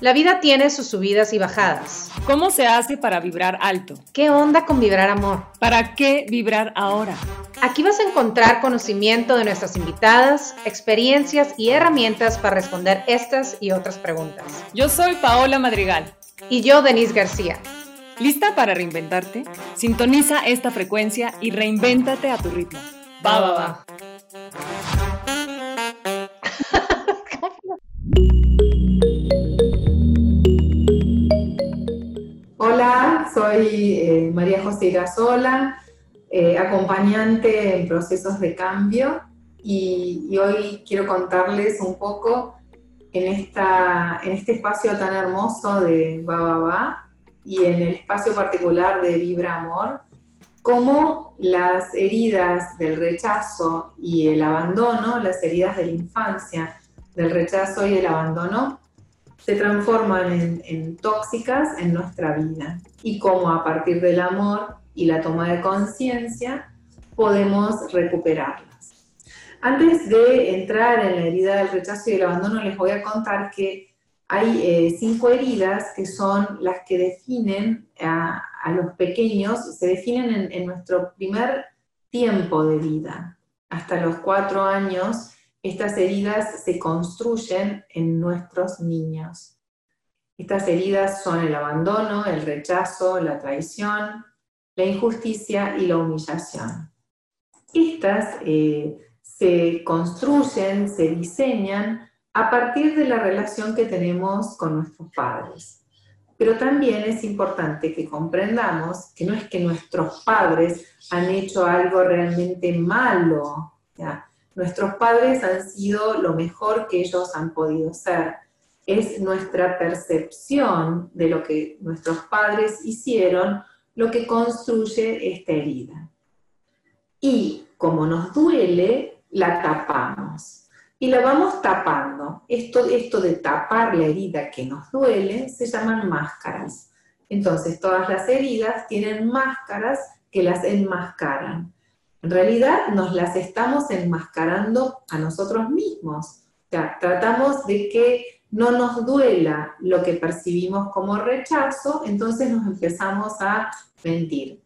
La vida tiene sus subidas y bajadas. ¿Cómo se hace para vibrar alto? ¿Qué onda con vibrar amor? ¿Para qué vibrar ahora? Aquí vas a encontrar conocimiento de nuestras invitadas, experiencias y herramientas para responder estas y otras preguntas. Yo soy Paola Madrigal. Y yo, Denise García. ¿Lista para reinventarte? Sintoniza esta frecuencia y reinvéntate a tu ritmo. Va, va, va. Soy eh, María José Irasola, eh, acompañante en procesos de cambio y, y, hoy quiero contarles un poco en, esta, en este espacio tan hermoso de Bababa y en el espacio particular de Vibra Amor, cómo las heridas del rechazo y el abandono, las heridas de la infancia, del rechazo y el abandono, se transforman en, tóxicas en nuestra vida y cómo a partir del amor y la toma de conciencia podemos recuperarlas. Antes de entrar en la herida del rechazo y el abandono, les voy a contar que hay eh, cinco heridas que son las que definen a, los pequeños, se definen en, en nuestro primer tiempo de vida, hasta los cuatro años estas heridas se construyen en nuestros niños. Estas heridas son el abandono, el rechazo, la traición, la injusticia y la humillación. Estas eh, se construyen, se diseñan a partir de la relación que tenemos con nuestros padres. Pero también es importante que comprendamos que no es que nuestros padres han hecho algo realmente malo. Nuestros padres han sido lo mejor que ellos han podido ser. Es nuestra percepción de lo que nuestros padres hicieron lo que construye esta herida. Y como nos duele, la tapamos. Y la vamos tapando. Esto, esto de tapar la herida que nos duele se llaman máscaras. Entonces, todas las heridas tienen máscaras que las enmascaran. En realidad nos las estamos enmascarando a nosotros mismos. tratamos de que no nos duela lo que percibimos como rechazo, entonces nos empezamos a mentir.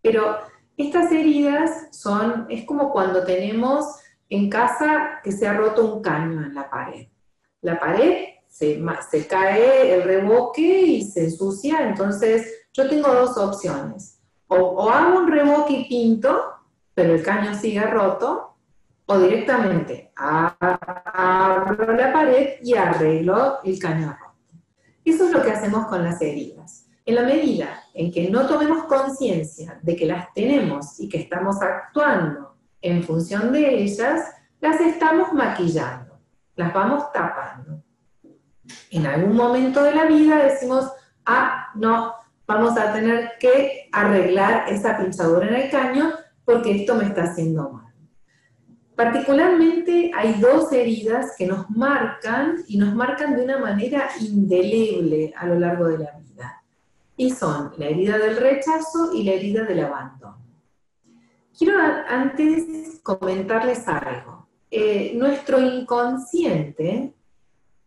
Pero estas heridas son, es como cuando tenemos en casa que se ha roto un caño en la pared. La pared se, cae el reboque y se ensucia, entonces yo tengo dos opciones. O, o hago un reboque y pinto, pero el caño sigue roto, o directamente abro la pared y arreglo el roto. Eso es lo que hacemos con las heridas. En la medida en que no tomemos conciencia de que las tenemos y que estamos actuando en función de ellas, las estamos maquillando, las vamos tapando. En algún momento de la vida decimos, ah, no, vamos a tener que arreglar esa pinchadura en el caño porque esto me está haciendo mal. Particularmente hay dos heridas que nos marcan y nos marcan de una manera indeleble a lo largo de la vida. Y son la herida del rechazo y la herida del abandono. Quiero antes comentarles algo. Eh, nuestro inconsciente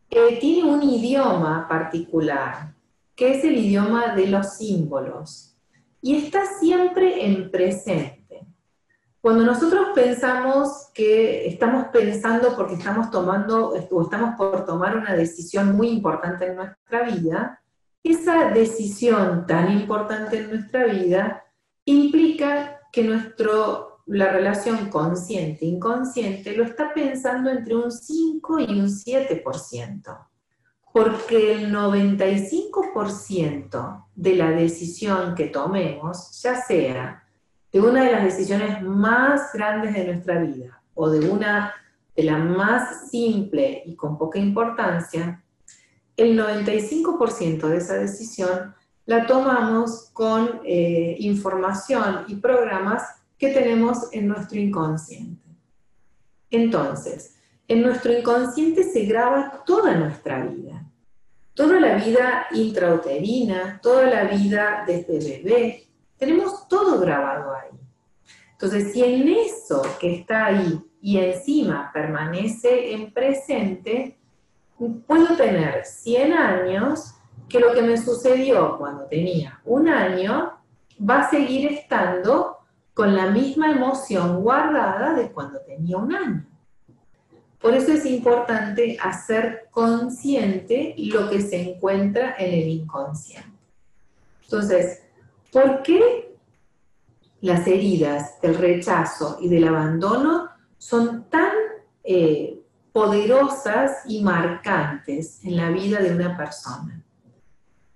eh, tiene un idioma particular, que es el idioma de los símbolos, y está siempre en presente. Cuando nosotros pensamos que estamos pensando porque estamos tomando o estamos por tomar una decisión muy importante en nuestra vida, esa decisión tan importante en nuestra vida implica que nuestro, la relación consciente-inconsciente lo está pensando entre un 5 y un 7%, porque el 95% de la decisión que tomemos, ya sea de una de las decisiones más grandes de nuestra vida o de una de las más simple y con poca importancia, el 95% de esa decisión la tomamos con eh, información y programas que tenemos en nuestro inconsciente. Entonces, en nuestro inconsciente se graba toda nuestra vida, toda la vida intrauterina, toda la vida desde bebé, tenemos todo grabado ahí. Entonces, si en eso que está ahí y encima permanece en presente, puedo tener 100 años que lo que me sucedió cuando tenía un año va a seguir estando con la misma emoción guardada de cuando tenía un año. Por eso es importante hacer consciente lo que se encuentra en el inconsciente. Entonces, ¿por qué las heridas del rechazo y del abandono son tan eh, poderosas y marcantes en la vida de una persona?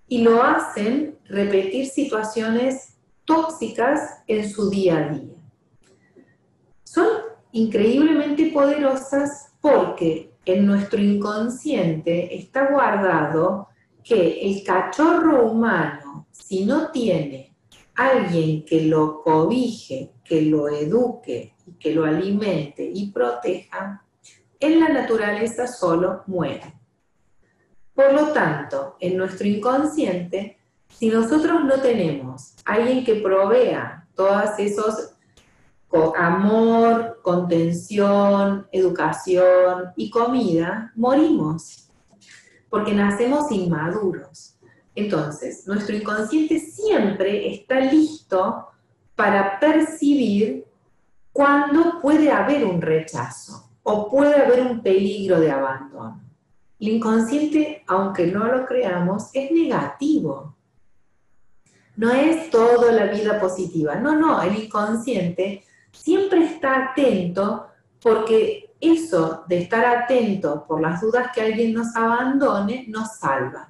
Y lo hacen repetir situaciones tóxicas en su día a día. Son increíblemente poderosas porque en nuestro inconsciente está guardado que el cachorro humano, si no tiene alguien que lo cobije, que lo eduque y que lo alimente y proteja, en la naturaleza solo muere. Por lo tanto, en nuestro inconsciente, si nosotros no tenemos alguien que provea todos esos amor, contención, educación y comida, morimos, porque nacemos inmaduros. Entonces, nuestro inconsciente siempre está listo para percibir cuándo puede haber un rechazo o puede haber un peligro de abandono. El inconsciente, aunque no lo creamos, es negativo. No es toda la vida positiva. No, no, el inconsciente siempre está atento porque eso de estar atento por las dudas que alguien nos abandone nos salva.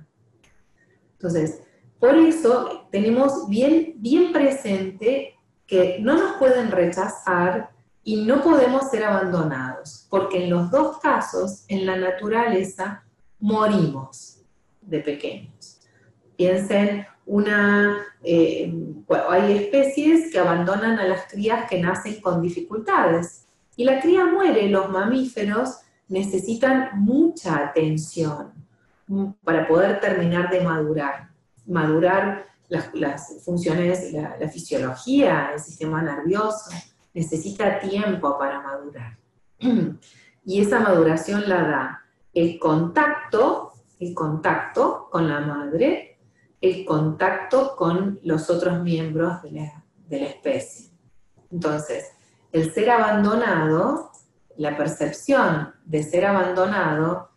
Entonces, por eso tenemos bien, bien presente que no nos pueden rechazar y no podemos ser abandonados, porque en los dos casos, en la naturaleza, morimos de pequeños. Piensen una, eh, hay especies que abandonan a las crías que nacen con dificultades y la cría muere, los mamíferos necesitan mucha atención para poder terminar de madurar, madurar las, funciones, la, fisiología, el sistema nervioso, necesita tiempo para madurar. Y esa maduración la da el contacto, el contacto con la madre el contacto con los otros miembros de la, especie. Entonces, el ser abandonado, la percepción de ser abandonado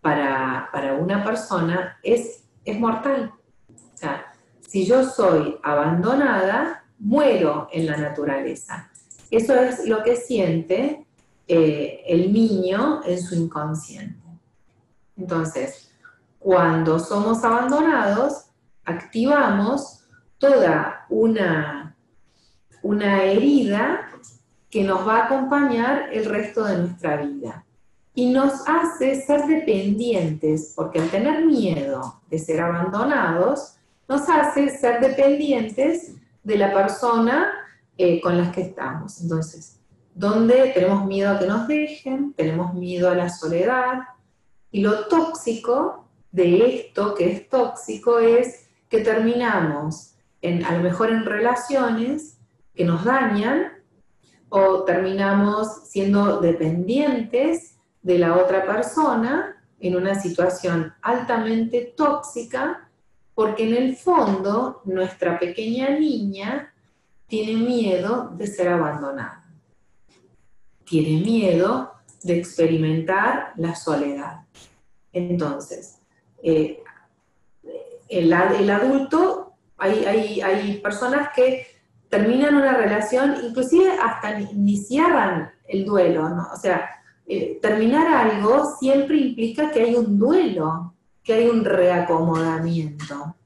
para, una persona es, es mortal. O sea, si yo soy abandonada, muero en la naturaleza. Eso es lo que siente eh, el niño en su inconsciente. Entonces, cuando somos abandonados, activamos toda una, una herida que nos va a acompañar el resto de nuestra vida. Y nos hace ser dependientes, porque al tener miedo de ser abandonados, nos hace ser dependientes de la persona eh, con la que estamos. Entonces, donde tenemos miedo a que nos dejen, tenemos miedo a la soledad, y lo tóxico de esto que es tóxico es que terminamos a lo mejor en relaciones que nos dañan o terminamos siendo dependientes de la otra persona en una situación altamente tóxica porque en el fondo nuestra pequeña niña tiene miedo de ser abandonada. Tiene miedo de experimentar la soledad. Entonces, eh, el, adulto, hay, hay, personas que terminan una relación, inclusive hasta ni, el duelo, ¿no? O sea, eh, terminar algo siempre implica que hay un duelo, que hay un reacomodamiento.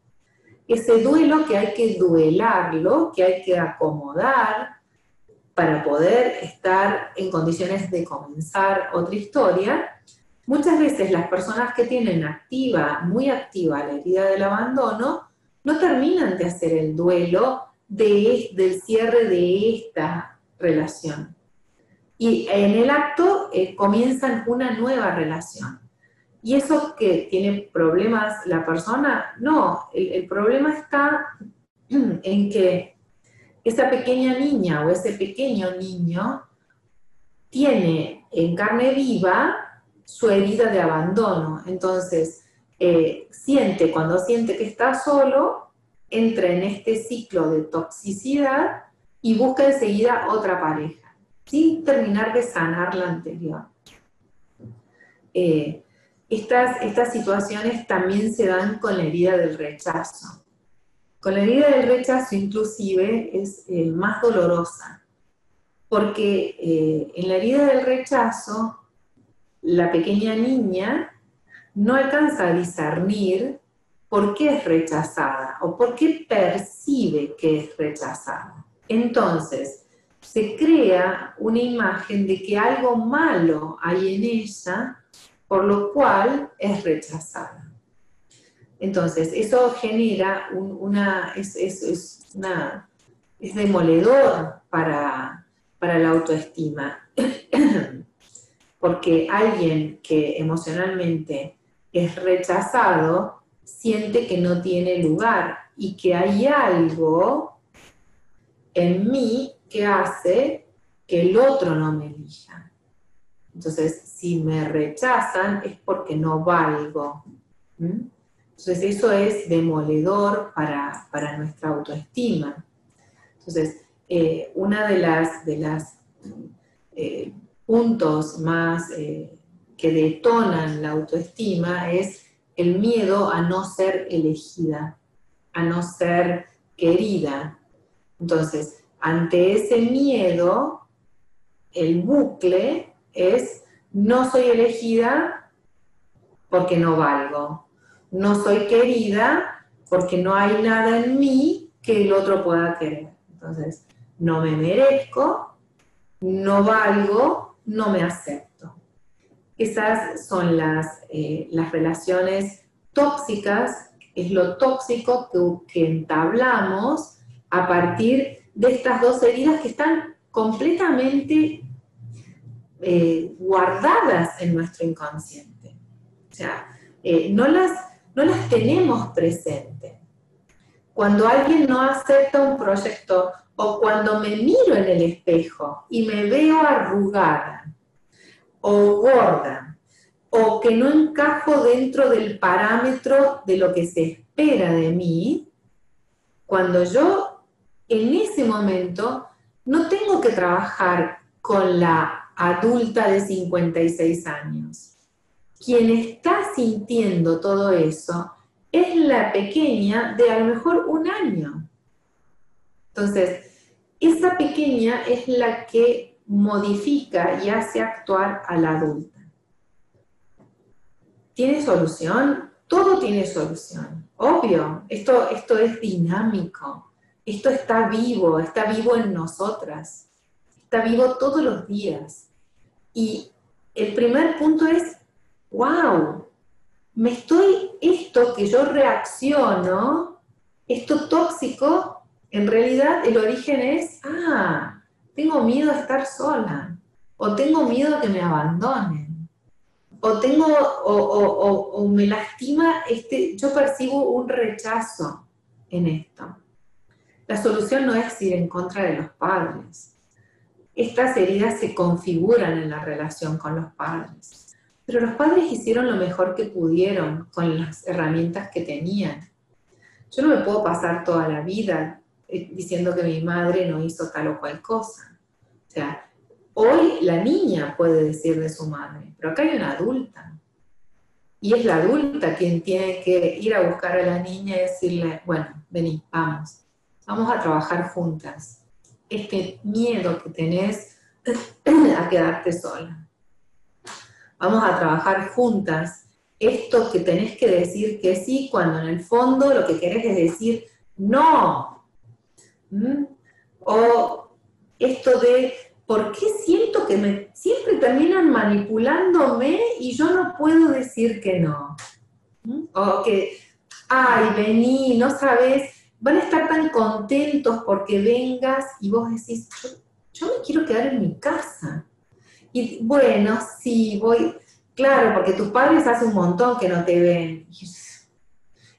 Ese duelo que hay que duelarlo, que hay que acomodar para poder estar en condiciones de comenzar otra historia, Muchas veces las personas que tienen activa, muy activa la herida del abandono, no terminan de hacer el duelo de, del cierre de esta relación. Y en el acto eh, comienzan una nueva relación. ¿Y eso que tiene problemas la persona? No, el, problema está en que esa pequeña niña o ese pequeño niño tiene en carne viva su herida de abandono. Entonces, eh, siente, cuando siente que está solo, entra en este ciclo de toxicidad y busca enseguida otra pareja, sin terminar de sanar la anterior. Eh, estas, situaciones también se dan con la herida del rechazo. Con la herida del rechazo inclusive es eh, más dolorosa, porque eh, en la herida del rechazo la pequeña niña no alcanza a discernir por qué es rechazada o por qué percibe que es rechazada. Entonces, se crea una imagen de que algo malo hay en ella, por lo cual es rechazada. Entonces, eso genera una, es, es, es demoledor para, para la autoestima, porque alguien que emocionalmente es rechazado siente que no tiene lugar y que hay algo en mí que hace que el otro no me elija. Entonces, si me rechazan es porque no valgo. Entonces, eso es demoledor para, para nuestra autoestima. Entonces, eh, una de las, de las eh, puntos más eh, que detonan la autoestima es el miedo a no ser elegida, a no ser querida. Entonces, ante ese miedo, el bucle es no soy elegida porque no valgo, no soy querida porque no hay nada en mí que el otro pueda querer. Entonces, no me merezco, no valgo, no me acepto. Esas son las, eh, las relaciones tóxicas, es lo tóxico que, que entablamos a partir de estas dos heridas que están completamente eh, guardadas en nuestro inconsciente. O sea, eh, no, las, no las tenemos presentes. Cuando alguien no acepta un proyecto o cuando me miro en el espejo y me veo arrugada o gorda o que no encajo dentro del parámetro de lo que se espera de mí, cuando yo en ese momento no tengo que trabajar con la adulta de 56 años. Quien está sintiendo todo eso es la pequeña de a lo mejor un año. Entonces, esa pequeña es la que modifica y hace actuar a la adulta. ¿Tiene solución? Todo tiene solución. Obvio, esto, esto es dinámico, esto está vivo, está vivo en nosotras, está vivo todos los días. Y el primer punto es, wow, me estoy, esto que yo reacciono, esto tóxico, en realidad el origen es, ah, tengo miedo a estar sola, o tengo miedo a que me abandonen, o tengo, o, me lastima, este, yo percibo un rechazo en esto. La solución no es ir en contra de los padres. Estas heridas se configuran en la relación con los padres. Pero los padres hicieron lo mejor que pudieron con las herramientas que tenían. Yo no me puedo pasar toda la vida eh, diciendo que mi madre no hizo tal o cual cosa. O sea, hoy la niña puede decir de su madre, pero acá hay una adulta. Y es la adulta quien tiene que ir a buscar a la niña y decirle, bueno, vení, vamos, vamos a trabajar juntas. Este miedo que tenés a quedarte sola vamos a trabajar juntas. Esto que tenés que decir que sí, cuando en el fondo lo que querés es decir no. ¿Mm? O esto de, ¿por qué siento que me, siempre terminan manipulándome y yo no puedo decir que no? ¿Mm? O que, ay, vení, no sabes, van a estar tan contentos porque vengas y vos decís, yo, me quiero quedar en mi casa. Y bueno, sí, voy, claro, porque tus padres hace un montón que no te ven.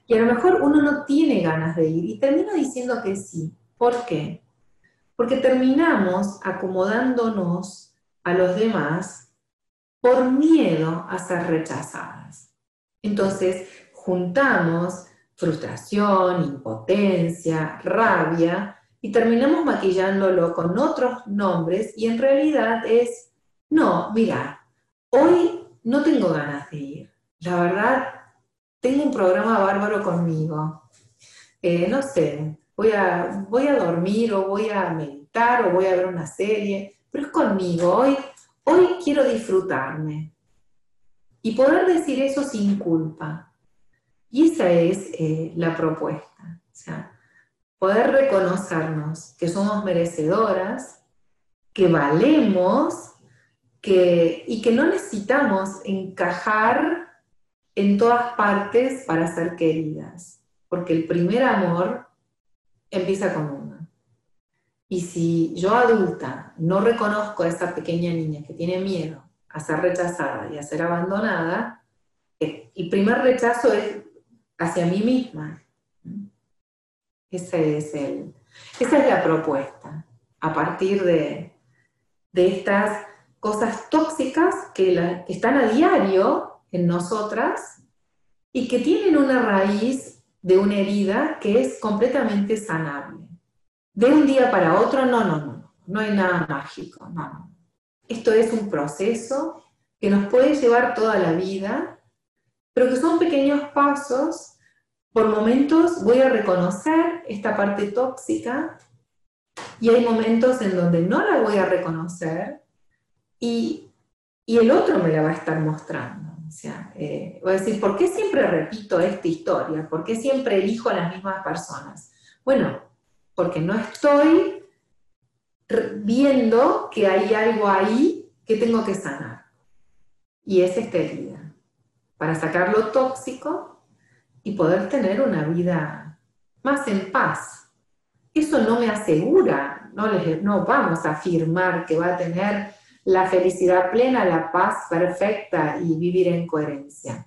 Y a lo mejor uno no tiene ganas de ir y termina diciendo que sí. ¿Por qué? Porque terminamos acomodándonos a los demás por miedo a ser rechazadas. Entonces, juntamos frustración, impotencia, rabia y terminamos maquillándolo con otros nombres y en realidad es, no, mira, hoy no tengo ganas de ir. La verdad, tengo un programa bárbaro conmigo. Eh, no sé, voy a, voy a dormir o voy a meditar o voy a ver una serie, pero es conmigo. Hoy, hoy quiero disfrutarme. Y poder decir eso sin culpa. Y esa es eh, la propuesta. O sea, poder reconocernos que somos merecedoras, que valemos que, y que no necesitamos encajar en todas partes para ser queridas, porque el primer amor empieza con uno. Y si yo adulta no reconozco a esa pequeña niña que tiene miedo a ser rechazada y a ser abandonada, eh, el primer rechazo es hacia mí misma. Ese es el, esa es la propuesta, a partir de, estas cosas tóxicas que, que están a diario en nosotras y que tienen una raíz de una herida que es completamente sanable. De un día para otro, no, no, no, no hay nada mágico, no. Esto es un proceso que nos puede llevar toda la vida, pero que son pequeños pasos. Por momentos voy a reconocer esta parte tóxica y hay momentos en donde no la voy a reconocer y, y el otro me la va a estar mostrando. O sea, eh, voy a decir, ¿por qué siempre repito esta historia? ¿Por qué siempre elijo a las mismas personas? Bueno, porque no estoy viendo que hay algo ahí que tengo que sanar. Y es esta herida. Para sacar lo tóxico y poder tener una vida más en paz. Eso no me asegura, no, no vamos a afirmar que va a tener la felicidad plena, la paz perfecta y vivir en coherencia.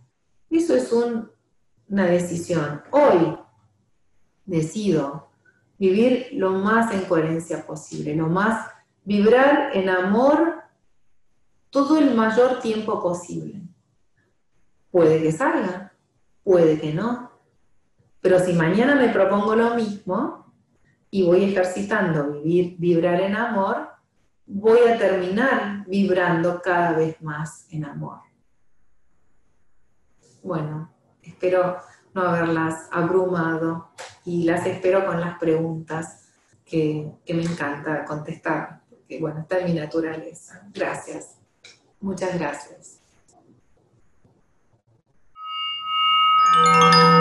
Eso es una decisión. Hoy decido vivir lo más en coherencia posible, lo más, vibrar en amor todo el mayor tiempo posible. Puede que salga, puede que no. Pero si mañana me propongo lo mismo y voy ejercitando vivir, vibrar en amor, voy a terminar vibrando cada vez más en amor. Bueno, espero no haberlas abrumado y las espero con las preguntas que, me encanta contestar, porque bueno, está en mi naturaleza. Gracias. Muchas gracias. Música